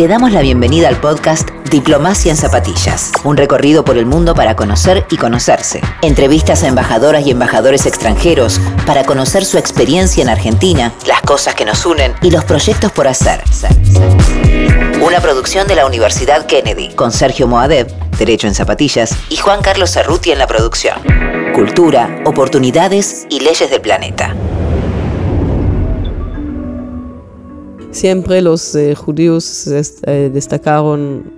Te damos la bienvenida al podcast Diplomacia en Zapatillas, un recorrido por el mundo para conocer y conocerse. Entrevistas a embajadoras y embajadores extranjeros para conocer su experiencia en Argentina, las cosas que nos unen y los proyectos por hacer. Una producción de la Universidad Kennedy, con Sergio Moadev, Derecho en Zapatillas, y Juan Carlos Cerruti en la producción. Cultura, oportunidades y leyes del planeta. Siempre los eh, judíos eh, destacaron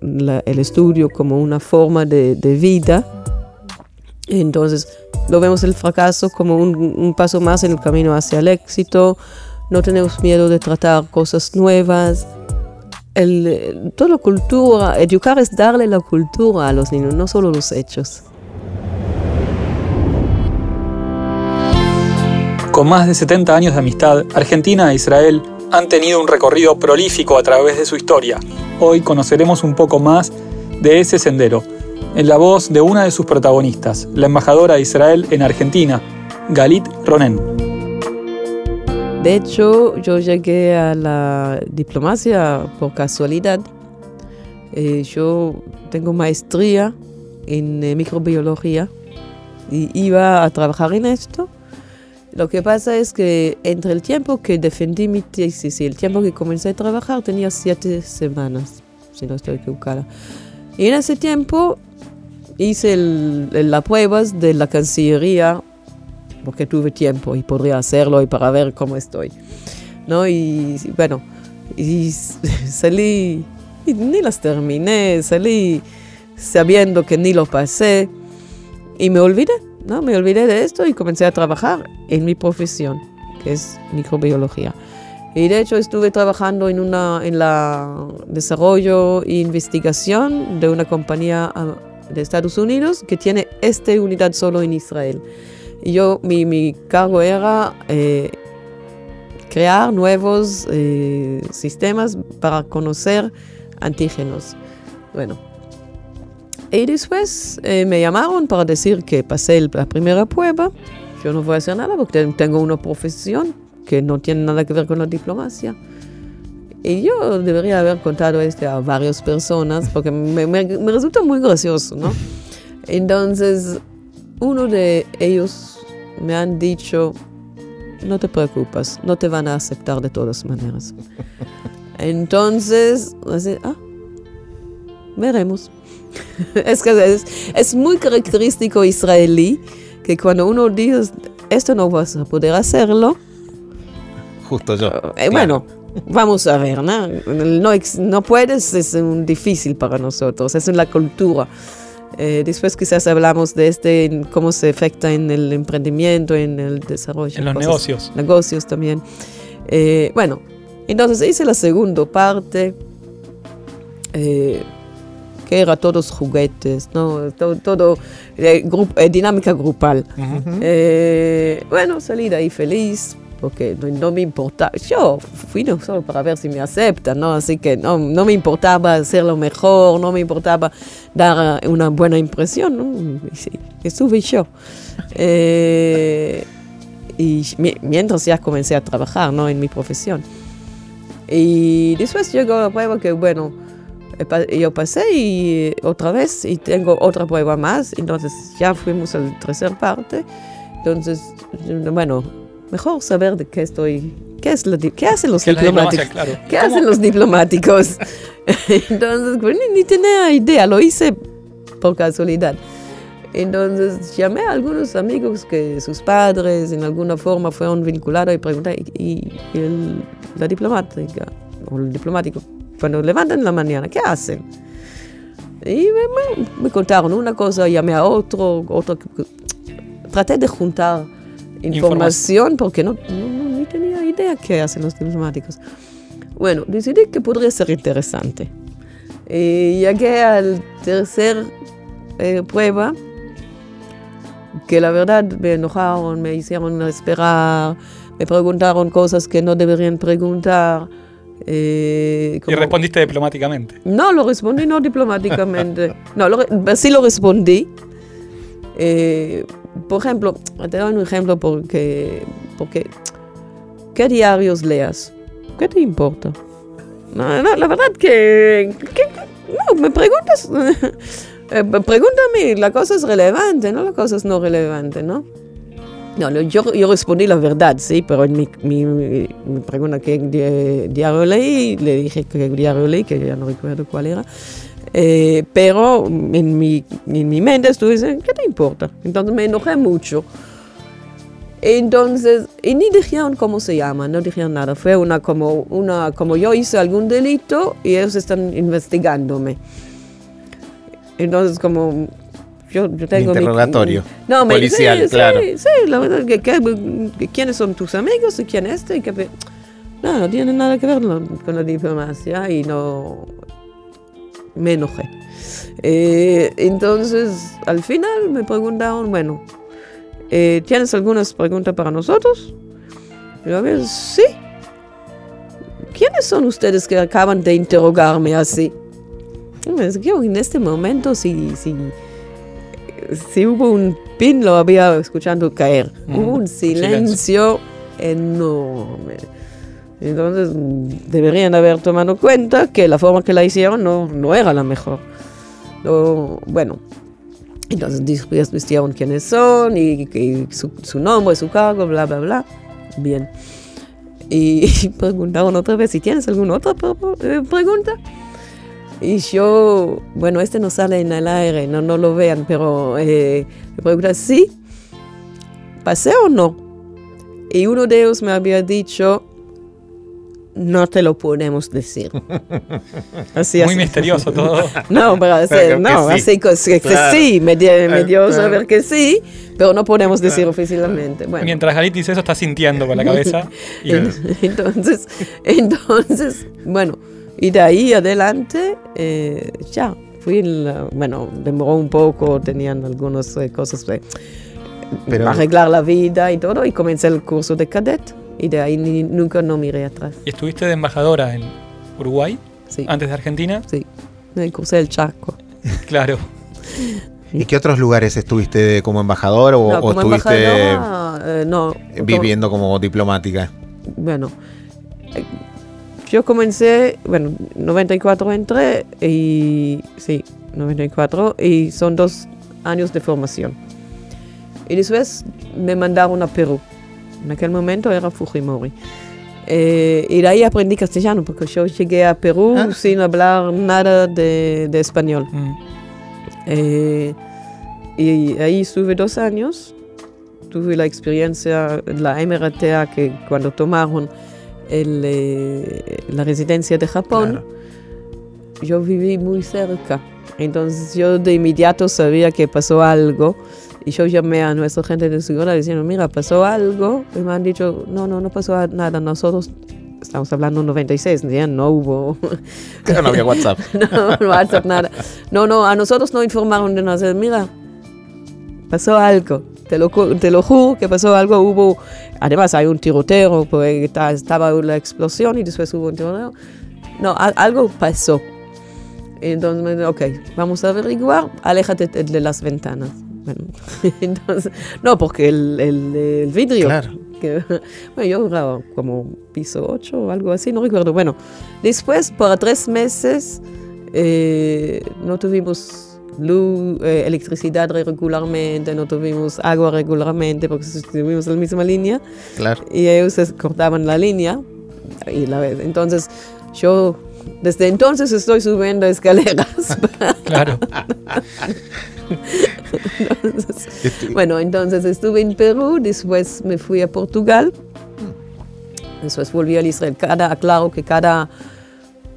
el estudio como una forma de, vida. Entonces, lo vemos el fracaso como un, paso más en el camino hacia el éxito. No tenemos miedo de tratar cosas nuevas. El, toda la cultura, educar es darle la cultura a los niños, no solo los hechos. Con más de 70 años de amistad, Argentina e Israel han tenido un recorrido prolífico a través de su historia. Hoy conoceremos un poco más de ese sendero, en la voz de una de sus protagonistas, la embajadora de Israel en Argentina, Galit Ronen. De hecho, yo llegué a la diplomacia por casualidad. Eh, yo tengo maestría en eh, microbiología y iba a trabajar en esto lo que pasa es que entre el tiempo que defendí mi tesis y el tiempo que comencé a trabajar tenía siete semanas, si no estoy equivocada. Y en ese tiempo hice las pruebas de la Cancillería porque tuve tiempo y podría hacerlo y para ver cómo estoy. ¿no? Y bueno, y salí, y ni las terminé, salí sabiendo que ni lo pasé y me olvidé. ¿No? Me olvidé de esto y comencé a trabajar en mi profesión, que es microbiología. Y de hecho estuve trabajando en, una, la desarrollo e investigación de una compañía ah, de Estados Unidos que tiene esta unidad solo en Israel. Yo, mi, mi cargo era eh, crear nuevos eh, sistemas para conocer antígenos. Bueno, y después eh, me llamaron para decir que pasé la primera prueba. Yo no voy a hacer nada porque tengo una profesión que no tiene nada que ver con la diplomacia. Y yo debería haber contado esto a varias personas porque me, me, resulta muy gracioso, ¿no? Entonces, uno de ellos me han dicho, no te preocupes, no te van a aceptar de todas maneras. Entonces, así, ah, veremos. es que es, muy característico israelí que cuando uno dice esto no vas a poder hacerlo. Justo yo. Eh, bueno, vamos a ver, ¿no? No, no puedes, es un difícil para nosotros, es en la cultura. Eh, después quizás hablamos de este, cómo se afecta en el emprendimiento, en el desarrollo. En los negocios. Negocios también. Eh, bueno, entonces hice la segunda parte. Eh, que era todos juguetes, ¿no? todo, todo eh, eh, dinámica grupal. Eh, bueno, salí de ahí feliz, porque no, me importaba, yo fui no solo para ver si me aceptan, ¿no? Así que no, no me importaba hacerlo mejor, no me importaba dar una buena impresión, ¿no? estuve yo. y mientras ya comencé a trabajar, ¿no? En mi profesión. Y después llegó la prueba que, bueno, yo pasé y otra vez y tengo otra prueba más, entonces ya fuimos a la tercera parte. Entonces, bueno, mejor saber de qué estoy, qué, es qué hacen los diplomáticos. ¿Qué hacen los diplomáticos? entonces, pues, ni, tenía idea, lo hice por casualidad. Entonces llamé a algunos amigos que sus padres en alguna forma fueron vinculados y pregunté, ¿y, la diplomática o el diplomático cuando levantan la mañana, ¿qué hacen? Y me, contaron una cosa, llamé a otro, otro. Traté de juntar información, porque no, no, tenía idea qué hacen los diplomáticos. Bueno, decidí que podría ser interesante. Y llegué al tercer eh, prueba, que la verdad me enojaron, me hicieron esperar, me preguntaron cosas que no deberían preguntar. Eh, ¿Y respondiste diplomáticamente? No, lo respondí no diplomáticamente. no, sí lo respondí. Eh, por ejemplo, te doy un ejemplo porque, porque ¿qué diarios leas? ¿Qué te importa? No, no, la verdad que, que- no, me preguntas, eh, pregúntame, la cosa es relevante, no la cosa es no relevante, ¿no? No, no, yo, yo respondí la verdad, sí, pero en mi, mi, mi- pregunta qué di- diario leí, le dije que diario leí, que ya no recuerdo cuál era. Eh, pero en mi, en mi mente estuve diciendo, ¿qué te importa? Entonces me enojé mucho. Entonces, y ni dijeron cómo se llama, no dijeron nada. Fue una como, una, como yo hice algún delito y ellos están investigándome. Entonces, como yo, yo tengo... mi- interrogatorio no, me policial, sí, claro. Sí, sí, la verdad, que, que- quiénes son tus amigos y quién es este. que- no, no tiene nada que ver con la diplomacia y no... Me enojé. Eh, entonces, al final me preguntaron, bueno, eh, ¿tienes algunas preguntas para nosotros? Yo, a ver, sí. ¿Quiénes son ustedes que acaban de interrogarme así? Que en este momento, si, si, si hubo un pin, lo había escuchando caer. Mm, Hubo un silencio enorme. Entonces deberían haber tomado cuenta que la forma que la hicieron no, no era la mejor. No, bueno, entonces después vistieron quiénes son y, y su, su nombre, su cargo, bla, bla, bla. Bien. Y preguntaron otra vez si tienes alguna otra eh, pregunta. Y yo, bueno, este no sale en el aire, no, no lo vean, pero eh, me pregunta, ¿sí? ¿Pasé o no? Y uno de ellos me había dicho, no te lo podemos decir. Así, Muy así. misterioso todo. No, pero, así- Pero que no, sí. así que, que Claro. sí, me, dio- me dio claro. saber que sí, pero no podemos decir oficialmente. Bueno. Mientras Galit dice eso, está sintiendo con la cabeza. Y En- Entonces, entonces, bueno, y de ahí adelante, eh, ya, fui, en la- bueno, demoró un poco, tenían algunas eh, cosas de Pero- arreglar la vida y todo, y comencé el curso de cadet, y de ahí ni- nunca no miré atrás. y estuviste de embajadora en Uruguay, Sí, antes de Argentina. sí, me cursé el Chaco. Claro. ¿Y qué otros lugares estuviste como embajador o, No, o como estuviste embajadora, eh, no, viviendo como diplomática? bueno, yo comencé, bueno, 94 entré y sí, 94 y son dos años de formación. Y después me mandaron a Perú. En aquel momento era Fujimori. Eh, y de ahí aprendí castellano porque yo llegué a Perú Ah. sin hablar nada de, de español. Mm. Eh, y ahí estuve dos años. Tuve la experiencia, la MRTA, que cuando tomaron el, eh, la residencia de Japón, Claro. yo viví muy cerca. Entonces yo de inmediato sabía que pasó algo. Y yo llamé a nuestra gente de seguridad diciendo, mira, pasó algo. Y me han dicho, no, no, no pasó nada. Nosotros, estamos hablando 96, ya no hubo no había WhatsApp. no, WhatsApp, nada. No, no, a nosotros no informaron de nada. Mira, pasó algo. Te lo, lo juro que pasó algo. Hubo, además hay un tiroteo, porque está- estaba la explosión y después hubo un tiroteo. No, algo pasó. Entonces, ok, vamos a averiguar, aléjate de, de las ventanas. Bueno, entonces, no, porque el, el, el vidrio, Claro. que, bueno, yo era como piso 8 o algo así, no recuerdo. Bueno, después, por tres meses, eh, no tuvimos luz, eh, electricidad regularmente, no tuvimos agua regularmente, porque estuvimos en la misma línea Claro. y ellos cortaban la línea. Y la, entonces, yo desde entonces estoy subiendo escaleras. Claro. Entonces, bueno, entonces estuve en Perú, después me fui a Portugal, después volví a Israel. Cada, claro que cada,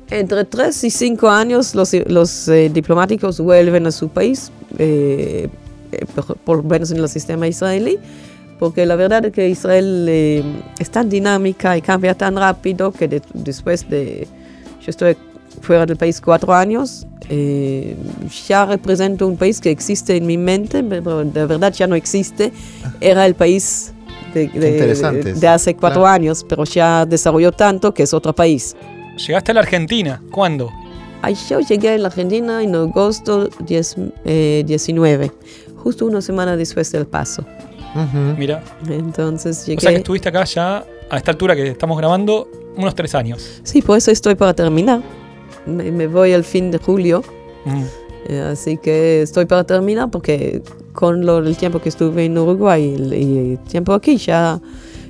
entre tres y cinco años los, los eh, diplomáticos vuelven a su país, eh, eh, por, por lo menos en el sistema israelí, porque la verdad es que Israel eh, es tan dinámica y cambia tan rápido que de- después de, yo estoy fuera del país cuatro años, eh, ya represento un país que existe en mi mente, pero de verdad ya no existe. Era el país de, de- de hace cuatro Claro. años, pero ya desarrolló tanto que es otro país. Llegaste a la Argentina. ¿Cuándo? Ay, Yo llegué a la Argentina en agosto 10, eh, 19, justo una semana después del paso. Ujú. Mira. Entonces O sea que llegué. estuviste acá ya, a esta altura que estamos grabando, unos tres años. Sí, por eso estoy para terminar. Me, me voy al fin de julio. Mm. Eh, así que estoy para terminar porque con lo, el tiempo que estuve en Uruguay y, y el tiempo aquí ya,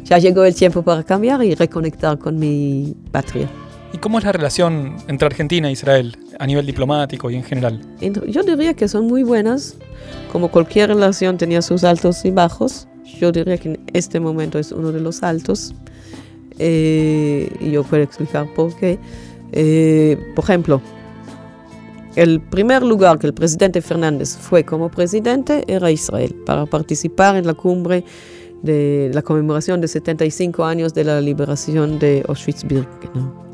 ya llegó el tiempo para cambiar y reconectar con mi patria. ¿Y cómo es la relación entre Argentina e Israel a nivel diplomático y en general? Yo diría que son muy buenas, como cualquier relación tenía sus altos y bajos. Yo diría que en este momento es uno de los altos. Eh, y yo puedo explicar por qué. Eh, por ejemplo, el primer lugar que el presidente Fernández fue como presidente era Israel, para participar en la cumbre de la conmemoración de 75 años de la liberación de Auschwitz-Birkenau.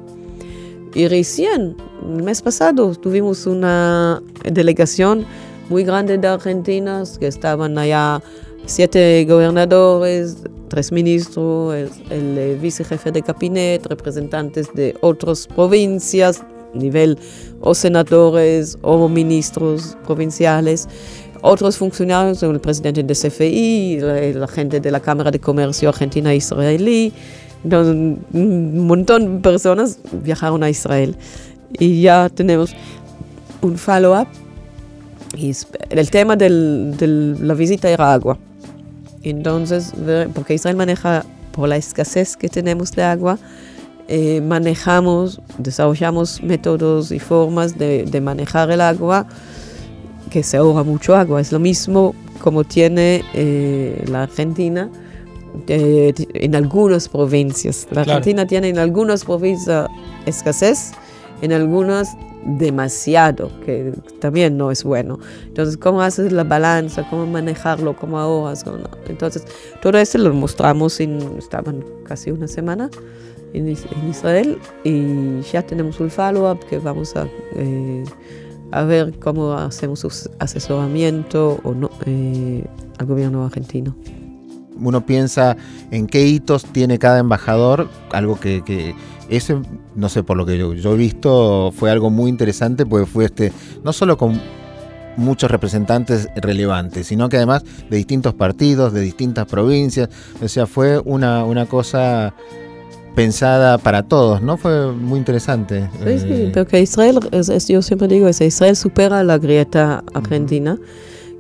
Y recién, el mes pasado, tuvimos una delegación muy grande de argentinos que estaban allá, siete gobernadores, tres ministros, el, el, eh, vicejefe de gabinete, representantes de otras provincias, nivel o senadores o ministros provinciales, otros funcionarios, el presidente de CFI, la, la gente de la Cámara de Comercio Argentina-Israelí, un montón de personas viajaron a Israel y ya tenemos un follow-up. El tema de la visita era agua. Entonces, porque Israel maneja, por la escasez que tenemos de agua, eh, manejamos, desarrollamos métodos y formas de, de manejar el agua que se ahorra mucho agua. Es lo mismo como tiene eh, la Argentina eh, en algunas provincias. La Claro. Argentina tiene en algunas provincias escasez, en algunas demasiado, que también no es bueno. Entonces, ¿cómo haces la balanza? ¿Cómo manejarlo? ¿Cómo ahorras? ¿Cómo no? Entonces, todo eso lo mostramos en, estaban casi una semana en, en Israel y ya tenemos un follow-up que vamos a, eh, a ver cómo hacemos asesoramiento o no, eh, al gobierno argentino. Uno piensa en qué hitos tiene cada embajador, algo que, que ese, no sé, por lo que yo, yo he visto, fue algo muy interesante, porque fue este, no solo con muchos representantes relevantes, sino que además de distintos partidos, de distintas provincias, o sea, fue una, una cosa pensada para todos, ¿no? Fue muy interesante. Sí, sí, Eh, porque Israel, es- es- yo siempre digo eso, Israel supera la grieta argentina,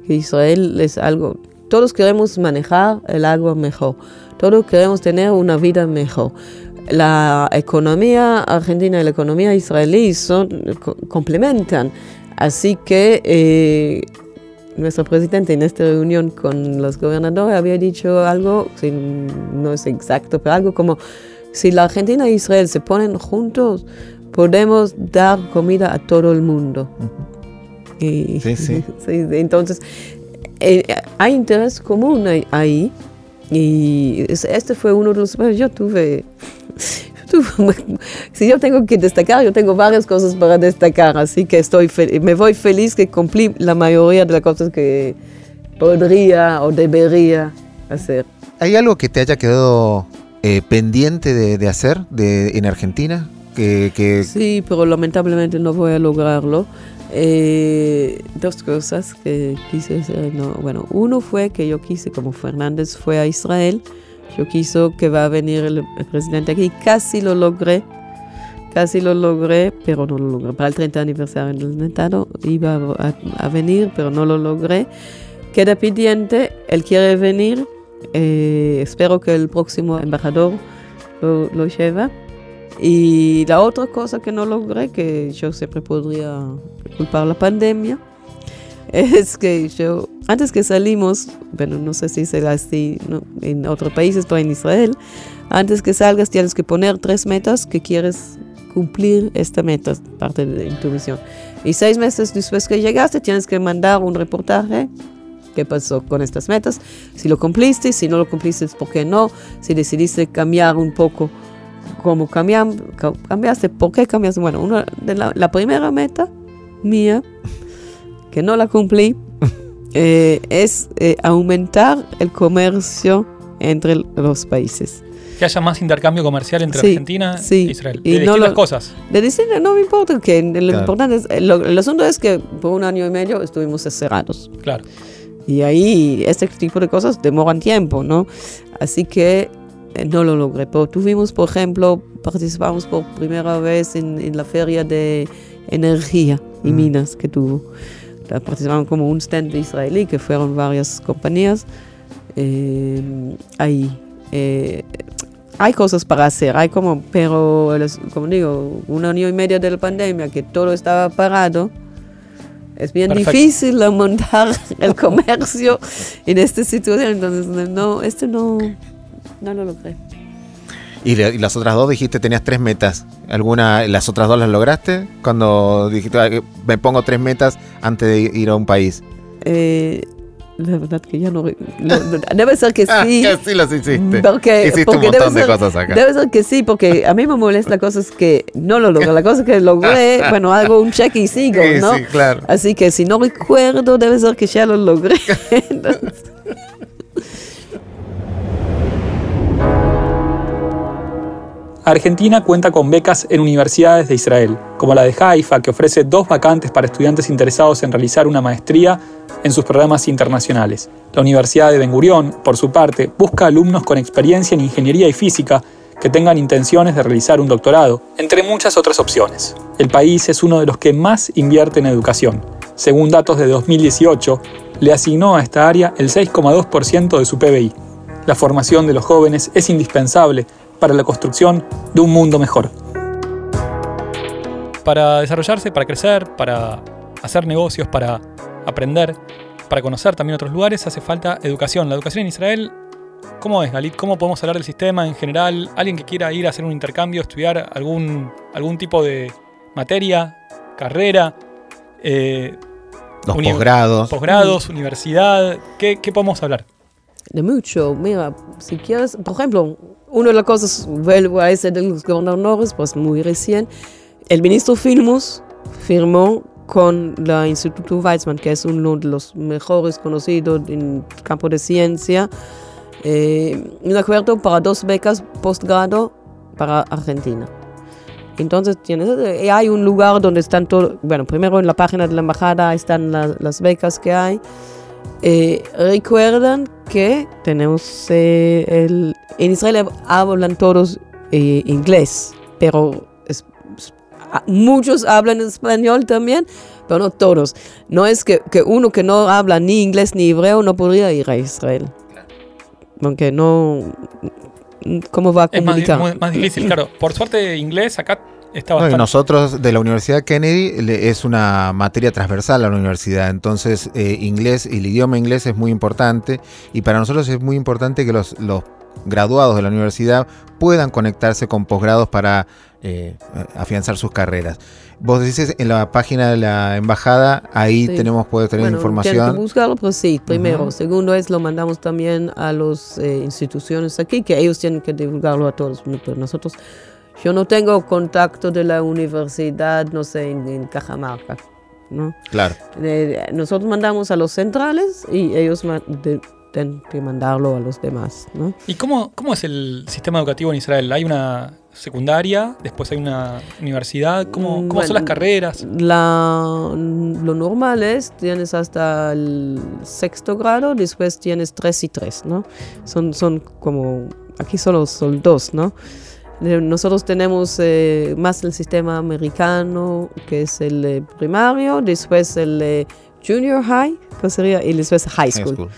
que Israel es algo, todos queremos manejar el agua mejor, todos queremos tener una vida mejor. La economía argentina y la economía israelí son, co- complementan, así que eh, nuestro presidente en esta reunión con los gobernadores había dicho algo, si no es exacto, pero algo como si la Argentina e Israel se ponen juntos, podemos dar comida a todo el mundo. Y- sí. sí, entonces, eh, hay interés común ahí-. Y es- este fue uno de los... bueno, Yo tuve... yo tuve- si yo tengo que destacar, yo tengo varias cosas para destacar, así que estoy me voy feliz que cumplí la mayoría de las cosas que podría o debería hacer. ¿Hay algo que te haya quedado eh, pendiente de, de hacer de, en Argentina? Que, que- Sí, pero lamentablemente no voy a lograrlo. Eh, dos cosas que quise hacer. no, bueno, uno fue que yo quise, como Fernández fue a Israel, yo quiso que va a venir el, el presidente aquí. Casi lo logré. Casi lo logré, pero no lo logré. Para el 30 aniversario del atentado iba a, a venir, pero no lo logré. Queda pendiente, él quiere venir. eh, espero que el próximo embajador lo, lo. Y la otra cosa que no logré, que yo siempre podría culpar la pandemia, es que yo, antes que salimos, bueno, no sé si será así ¿no? en otros países, pero en Israel, antes que salgas tienes que poner tres metas que quieres cumplir esta meta, parte de tu misión. Y seis meses después que llegaste tienes que mandar un reportaje qué pasó con estas metas, si lo cumpliste, si no lo cumpliste, ¿por qué no? Si decidiste cambiar un poco cómo cambiam- ca- cambiaste, por qué cambiaste. Bueno, una de la, la primera meta mía, que no la cumplí, eh, es eh, aumentar el comercio entre los países. Que haya más intercambio comercial entre Sí, Argentina sí. e Israel. Y de no distintas lo- cosas. De decir, no me importa, que lo Claro. importante es, eh, lo- el asunto es que por un año y medio estuvimos cerrados. Claro. Y ahí este tipo de cosas demoran tiempo, ¿no? Así que no lo logré. Pero tuvimos, por ejemplo, participamos por primera vez en, en la feria de energía y Mm. minas que tuvo. La participaron como un stand israelí, que fueron varias compañías. Eh, ahí. eh, hay cosas para hacer, hay como, pero como digo, un año y medio de la pandemia que todo estaba parado, es bien Perfecto. difícil montar el comercio en esta situación, entonces no, este no, no lo logré. Y, le- y las otras dos dijiste tenías tres metas. ¿Alguna, las otras dos las lograste? Cuando dijiste "Ah, me pongo tres metas antes de ir a un país. Eh, la verdad que ya no, no- no- debe ser que Ah, sí. que sí las hiciste. Porque, Hiciste porque un debe montón de ser- cosas acá. Debe ser que sí, porque a mí me molesta cosas que no lo logré. La cosa que logré, bueno, hago un check y sigo, Sí, ¿no? sí, claro. Así que si no recuerdo, debe ser que ya lo logré. Entonces, Argentina cuenta con becas en universidades de Israel, como la de Haifa, que ofrece dos vacantes para estudiantes interesados en realizar una maestría en sus programas internacionales. La Universidad de Ben Gurión, por su parte, busca alumnos con experiencia en ingeniería y física que tengan intenciones de realizar un doctorado, entre muchas otras opciones. El país es uno de los que más invierte en educación. Según datos de 2018, le asignó a esta área el 6,2% de su PBI. La formación de los jóvenes es indispensable para la construcción de un mundo mejor. Para desarrollarse, para crecer, para hacer negocios, para aprender, para conocer también otros lugares, hace falta educación. La educación en Israel, ¿cómo es, Galit? ¿Cómo podemos hablar del sistema en general? Alguien que quiera ir a hacer un intercambio, estudiar algún, algún tipo de materia, carrera, eh, Los Uni- posgrados. posgrados, universidad, ¿qué, qué podemos hablar? de mucho. Mira, si quieres, por ejemplo, una de las cosas, vuelvo a ese de los gobernadores, pues muy recién, el ministro Filmus firmó con la Instituto Weizmann, que es uno de los mejores conocidos en el campo de ciencia, eh, un acuerdo para dos becas postgrado para Argentina. Entonces tienes, eh, hay un lugar donde están todos, bueno, primero en la página de la embajada están la- las becas que hay. Eh, recuerdan que tenemos eh, el, en Israel hablan todos eh, inglés, pero es- muchos hablan español también, pero no todos. No es que, que uno que no habla ni inglés ni hebreo no podría ir a Israel. Aunque no... ¿Cómo va a Es más, comunicar? más difícil, claro. Por suerte, inglés acá está No, y bastante. nosotros de la Universidad Kennedy le- es una materia transversal a la universidad, entonces eh, inglés y el idioma inglés es muy importante y para nosotros es muy importante que los, los graduados de la universidad puedan conectarse con posgrados para eh, afianzar sus carreras. Vos dices en la página de la embajada, ahí Sí. tenemos, puedes tener Bueno, Tienen que información. buscarlo, pero sí, primero. Segundo es, lo mandamos también a las instituciones aquí, que ellos tienen que divulgarlo a todos. Pero nosotros, yo no tengo contacto de la universidad, no sé, en, en Cajamarca. ¿no? Claro. Eh, nosotros mandamos a los centrales y ellos de- tienen que mandarlo a los demás. ¿no? ¿Y cómo, cómo es el sistema educativo en Israel? ¿Hay una secundaria? ¿Después hay una universidad? ¿Cómo, Mm, cómo son las bueno, carreras? La, lo normal es, tienes hasta el sexto grado, después tienes tres y tres, ¿no? Son, son como, aquí solo son dos, ¿no? Eh, Nosotros tenemos eh, más el sistema americano, que es el eh, primario, después el eh, junior high, que sería, y después high High school. school.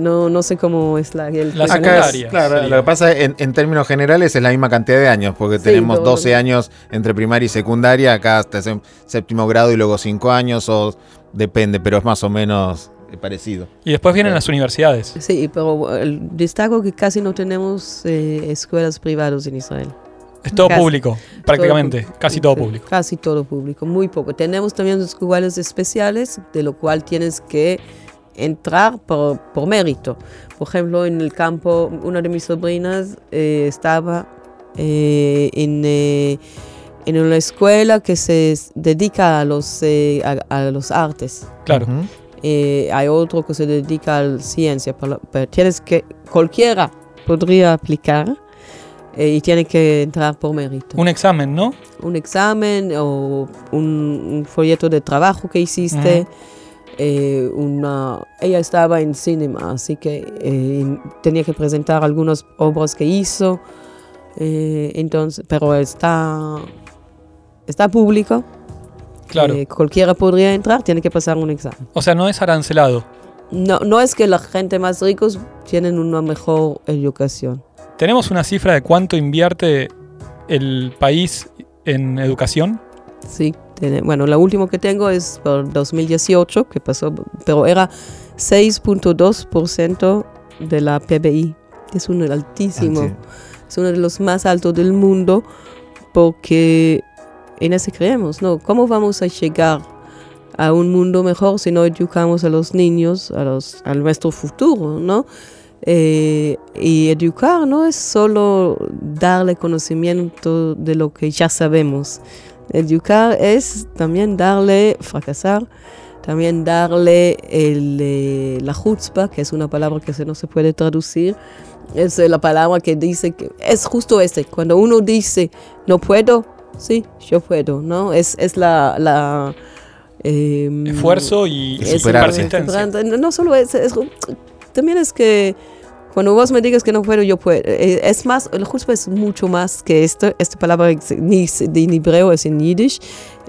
No, no sé cómo es la... el- La secundaria. Acá es, claro, sería. lo que pasa en, en términos generales es la misma cantidad de años, porque Sí, tenemos pero- 12 años entre primaria y secundaria, acá hasta sé- séptimo grado y luego 5 años, o depende, pero es más o menos parecido. Y después vienen las universidades. Sí, pero destaco que casi no tenemos eh, escuelas privadas en Israel. Es todo Casi. público, prácticamente. Todo casi todo público. Casi todo público, muy poco. Tenemos también escuelas especiales, de lo cual tienes que entrar por, por mérito. Por ejemplo, en el campo, una de mis sobrinas eh, estaba eh, en, eh, en una escuela que se dedica a los, eh, a, a los artes. Claro. Ujú. Eh, hay otro que se dedica a la ciencia, pero, pero tienes que, cualquiera podría aplicar eh, y tiene que entrar por mérito Un examen, ¿no? un examen o un, un folleto de trabajo que hiciste. eh, una, ella estaba en cinema, así que tenía que presentar algunas obras que hizo, entonces, pero está, está público. Claro. Eh, cualquiera podría entrar, tiene que pasar un examen. O sea, no es arancelado. No, no es que la gente más ricos tienen una mejor educación. ¿Tenemos una cifra de cuánto invierte el país en educación? Sí, tiene- bueno, la última que tengo es por 2018, que pasó, pero era 6.2% de la PBI, que es un altísimo, Ah, es uno de los más altos del mundo, porque en ese creemos, ¿no? ¿Cómo vamos a llegar a un mundo mejor si no educamos a los niños, a, los, a nuestro futuro, ¿no? Eh, y educar no es solo darle conocimiento de lo que ya sabemos. Educar es también darle, fracasar, también darle el, eh, la chutzpah, que es una palabra que no se puede traducir. Es la palabra que dice que es justo este. Cuando uno dice no puedo, sí, yo puedo, ¿no? Es, es la. la em, Esfuerzo y, Y es superar. persistencia. no no solo es, es- también es que cuando vos me digas que no puedo, yo puedo. Eh, Es más, el justo es mucho más que esto. Esta palabra es ni de en hebreo es en yiddish.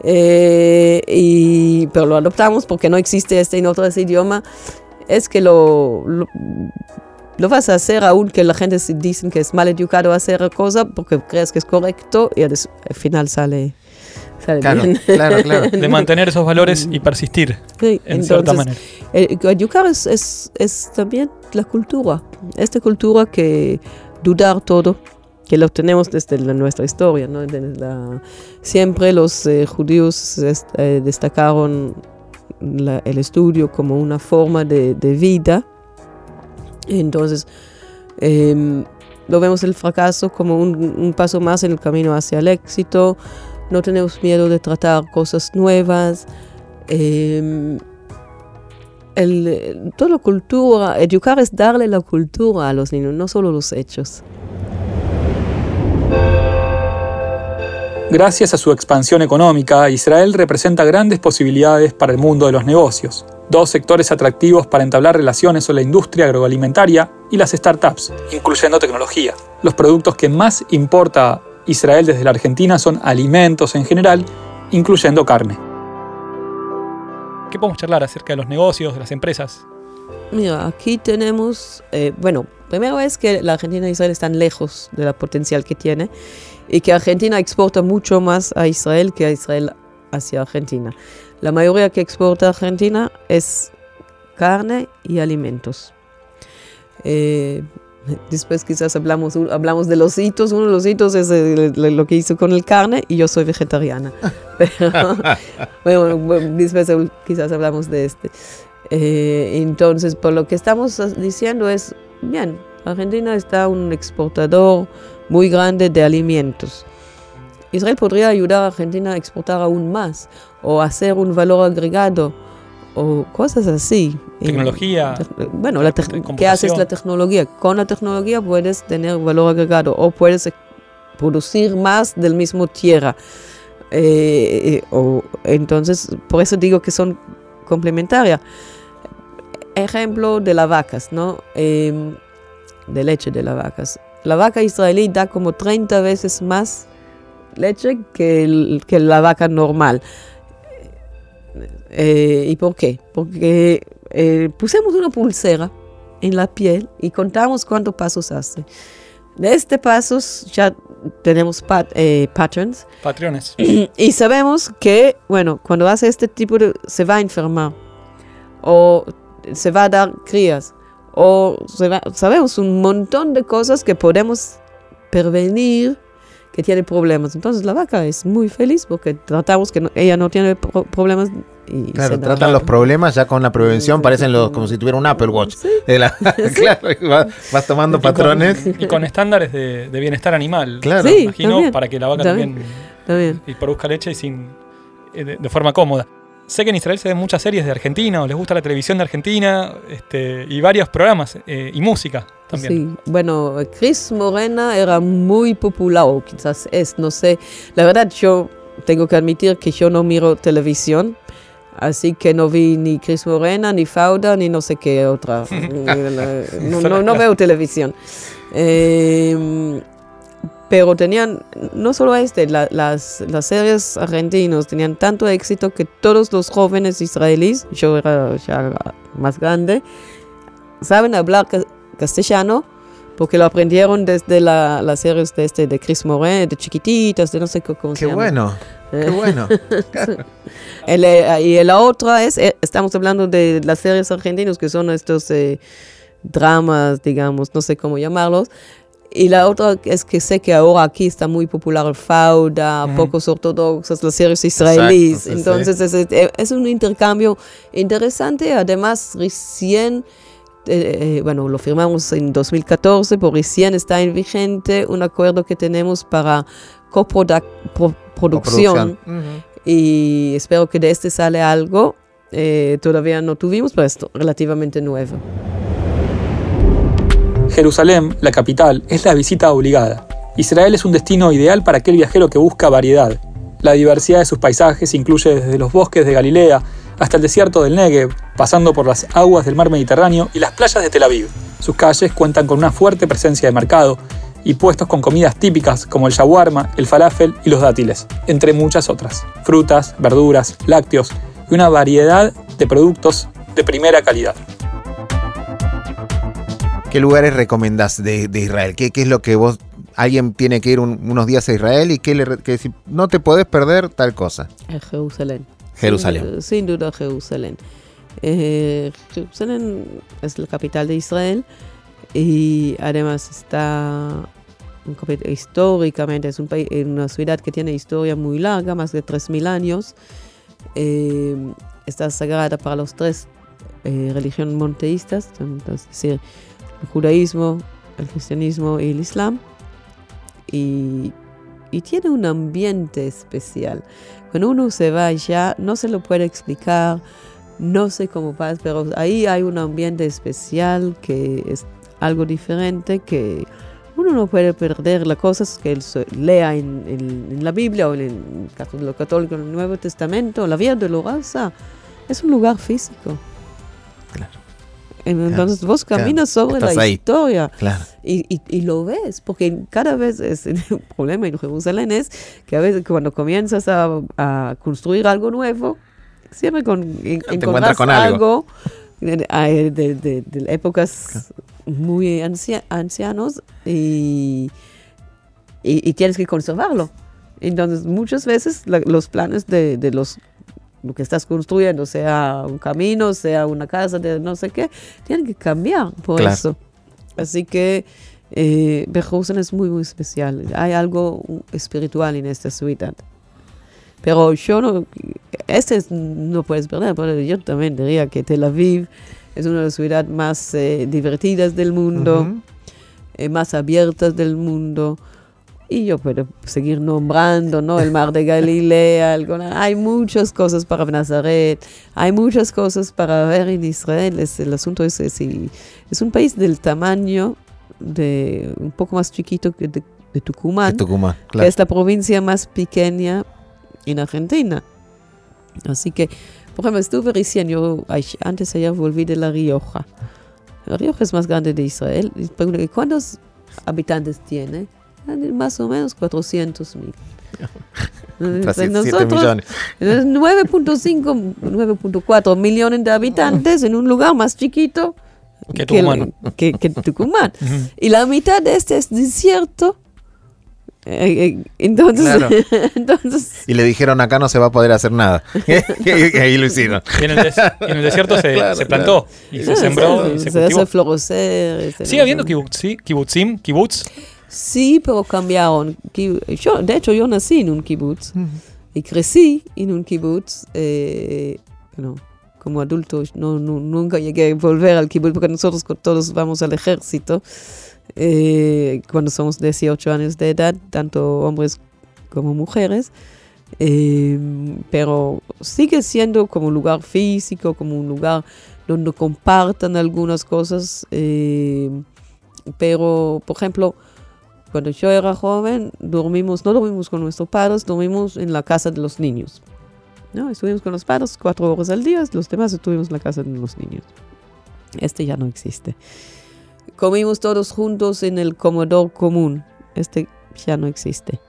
Eh, y, pero lo adoptamos porque no existe este en otro idioma. Es que lo, lo, lo vas a hacer aunque la gente se dicen que es mal educado hacer cosa porque crees que es correcto y al final sale, sale Claro, bien. claro, claro. De mantener esos valores y persistir, Sí, en cierta entonces, manera. eh, educar es, es, es también la cultura. Esta cultura que dudar todo, que lo tenemos desde la- nuestra historia. ¿no? Desde la- siempre los eh, judíos est- eh, destacaron la- el estudio como una forma de, de vida. Entonces, em, vemos el fracaso como un, paso más en el camino hacia el éxito. No tenemos miedo de tratar cosas nuevas. Eh, la cultura, educar es darle la cultura a los niños, no solo los hechos. Gracias a su expansión económica, Israel representa grandes posibilidades para el mundo de los negocios. Dos sectores atractivos para entablar relaciones son la industria agroalimentaria y las startups, incluyendo tecnología. Los productos que más importa Israel desde la Argentina son alimentos en general, incluyendo carne. ¿Qué podemos charlar acerca de los negocios, de las empresas? Mira, aquí tenemos, eh, bueno, primero es que la Argentina e Israel están lejos de la potencial que tiene y que Argentina exporta mucho más a Israel que a Israel hacia Argentina. La mayoría que exporta Argentina es carne y alimentos. Eh, después quizás hablamos, hablamos de los hitos. Uno de los hitos es lo que hizo con el carne y yo soy vegetariana. Pero, bueno, después quizás hablamos de este. Eh, entonces, por lo que estamos diciendo es, bien, Argentina está un exportador muy grande de alimentos. Israel podría ayudar a Argentina a exportar aún más o hacer un valor agregado o cosas así. Tecnología. Eh, Bueno, la te-. ¿qué haces la tecnología? Con la tecnología puedes tener valor agregado o puedes eh, producir más del mismo tierra. Eh, eh, o, entonces, por eso digo que son complementarias. Ejemplo de las vacas, ¿no? Em, de leche de las vacas. La vaca israelí da como 30 veces más leche que, el- que la vaca normal. Eh, ¿Y por qué? Porque eh, pusimos una pulsera en la piel y contamos cuántos pasos hace. De este pasos ya tenemos pat- eh, patterns Patrones. y sabemos que, bueno, cuando hace este tipo de... se va a enfermar o se va a dar crías o se va- sabemos un montón de cosas que podemos prevenir que tiene problemas. Entonces la vaca es muy feliz porque tratamos que no- ella no tiene pro- problemas y Claro, se da- tratan los problemas ya con la prevención, parecen los, como si tuviera un Apple Watch. Sí. La- claro, y vas, vas tomando Y con- patrones. Y con estándares de, de bienestar animal. Claro. Sí. Imagino, también, para que la vaca también. también, bien. y produzca leche y sin, eh, de, de forma cómoda. Sé que en Israel se ven muchas series de Argentina, o les gusta la televisión de Argentina, este, y varios programas, eh, y música también. Sí, bueno, Chris Morena era muy popular, o quizás es, no sé. La verdad, yo tengo que admitir que yo no miro televisión. Así que no vi ni Cris Morena, ni Fauda, ni no sé qué otra. no, no, no veo televisión. Eh, pero tenían, no solo este, la, las, las series argentinos tenían tanto éxito que todos los jóvenes israelíes, yo era ya más grande, saben hablar castellano porque lo aprendieron desde la, las series de, este, de Chris Moret, de chiquititas, de no sé cómo Qué bueno, qué bueno. el, eh, y la otra es, eh, estamos hablando de las series argentinas que son estos eh, dramas, digamos, no sé cómo llamarlos, y la otra es que sé que ahora aquí está muy popular el Fauda, pocos ortodoxos, las series israelíes. Entonces es, es, un intercambio interesante. Además, recién, eh, eh, bueno, lo firmamos en 2014, pero recién está en vigente un acuerdo que tenemos para coproducción. Y espero que de este sale algo. Eh, todavía no tuvimos, pero es relativamente nuevo. Jerusalén, la capital, es la visita obligada. Israel es un destino ideal para aquel viajero que busca variedad. La diversidad de sus paisajes incluye desde los bosques de Galilea hasta el desierto del Negev, pasando por las aguas del mar Mediterráneo y las playas de Tel Aviv. Sus calles cuentan con una fuerte presencia de mercado y puestos con comidas típicas como el shawarma, el falafel y los dátiles, entre muchas otras. Frutas, verduras, lácteos y una variedad de productos de primera calidad. ¿Qué lugares recomendás de, Israel? ¿Qué, es lo que vos, alguien tiene que ir unos días a Israel y que, le, que no te podés perder tal cosa? Jerusalén. Jerusalén. Sin, duda Jerusalén. Eh, Jerusalén es la capital de Israel y además está históricamente es un país, una ciudad que tiene historia muy larga, más de 3.000 años. Eh, está sagrada para los tres eh, religiones monoteístas, es decir, el judaísmo, el cristianismo y el islam. Y, tiene un ambiente especial. Cuando uno se va allá, no se lo puede explicar, no sé cómo pasa, pero ahí hay un ambiente especial que es algo diferente, que uno no puede perder las cosas que él lea en, la Biblia o en el lo católico en el Nuevo Testamento, la vida de Loraza es un lugar físico. Claro. Entonces vos caminas sobre la historia. Y, lo ves, porque cada vez es, el problema en Jerusalén es que a veces cuando comienzas a, construir algo nuevo, siempre con, encuentras con algo, de, épocas muy ancianos y, y, tienes que conservarlo. Entonces muchas veces los planes de los lo que estás construyendo, sea un camino, sea una casa de no sé qué, tienen que cambiar por eso. Así que eh, es muy, muy especial. Hay algo espiritual en esta ciudad. Pero yo no, este no puedes perder, pero yo también diría que Tel Aviv es una de las ciudades más eh, divertidas del mundo, eh, más abiertas del mundo. Y yo puedo seguir nombrando, ¿no? El mar de Galilea, hay muchas cosas para Nazaret, hay muchas cosas para ver en Israel. el asunto es, es, es un país del tamaño de un poco más chiquito que de, Tucumán, que es la provincia más pequeña en Argentina. Así que, por ejemplo, estuve recién, yo antes ayer volví de La Rioja. La Rioja es más grande de Israel. ¿Cuántos habitantes tiene? Más o menos 400 mil. 7 millones. 9.5, 9.4 millones de habitantes en un lugar más chiquito que Tucumán. Que, Tucumán. Y la mitad de este es desierto. Eh, eh, entonces, entonces, y le dijeron acá no se va a poder hacer nada. y ahí lo hicieron. Y en, el, desierto se, se plantó y se sembró. Se, y se, se hace florecer. Sigue habiendo kibutzim, kibutz. Sí, pero cambiaron. Yo, de hecho, yo nací en un kibbutz y crecí en un kibbutz. Eh, como adulto no, nunca llegué a volver al kibbutz porque nosotros todos vamos al ejército eh, cuando somos 18 años de edad, tanto hombres como mujeres. Eh, pero sigue siendo como un lugar físico, como un lugar donde compartan algunas cosas. pero, por ejemplo, cuando yo era joven, dormimos, no dormimos con nuestros padres, dormimos en la casa de los niños. ¿no? Estuvimos con los padres cuatro horas al día, los demás estuvimos en la casa de los niños. Este ya no existe. Comimos todos juntos en el comedor común. Este ya no existe.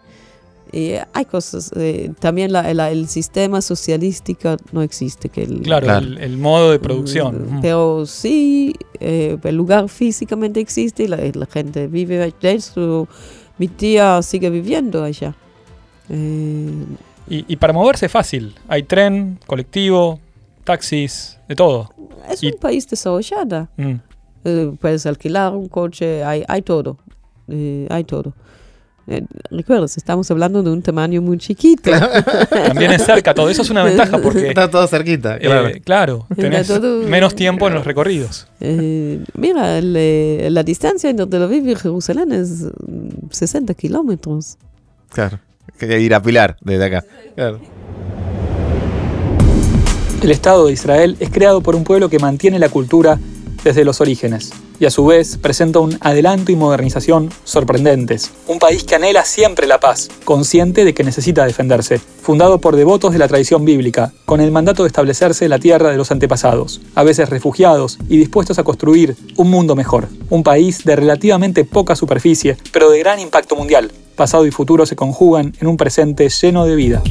Y hay cosas, eh, también la, la- el sistema socialístico no existe. Que el, Claro, Claro. El, el modo de producción. Mm, Pero sí, eh, el lugar físicamente existe y la, la gente vive allá. Su- Mi tía sigue viviendo allá. Eh, Y, y para moverse es fácil. Hay tren, colectivo, taxis, de todo. es Y- un país desarrollado. Mm. Eh, puedes alquilar un coche, hay, hay todo. Eh, hay todo. Eh, recuerdas, estamos hablando de un tamaño muy chiquito. También es cerca, todo eso es una ventaja porque, Está todo cerquita, eh, claro. claro, tenés todo- menos tiempo en los recorridos. Eh, mira, eh, la distancia entre Tel Aviv y Jerusalén es mm, 60 kilómetros. claro. Quería ir a Pilar desde acá. Claro. El Estado de Israel es creado por un pueblo que mantiene la cultura desde los orígenes y a su vez presenta un adelanto y modernización sorprendentes. Un país que anhela siempre la paz, consciente de que necesita defenderse, fundado por devotos de la tradición bíblica, con el mandato de establecerse en la tierra de los antepasados, a veces refugiados y dispuestos a construir un mundo mejor. Un país de relativamente poca superficie, pero de gran impacto mundial. Pasado y futuro se conjugan en un presente lleno de vida.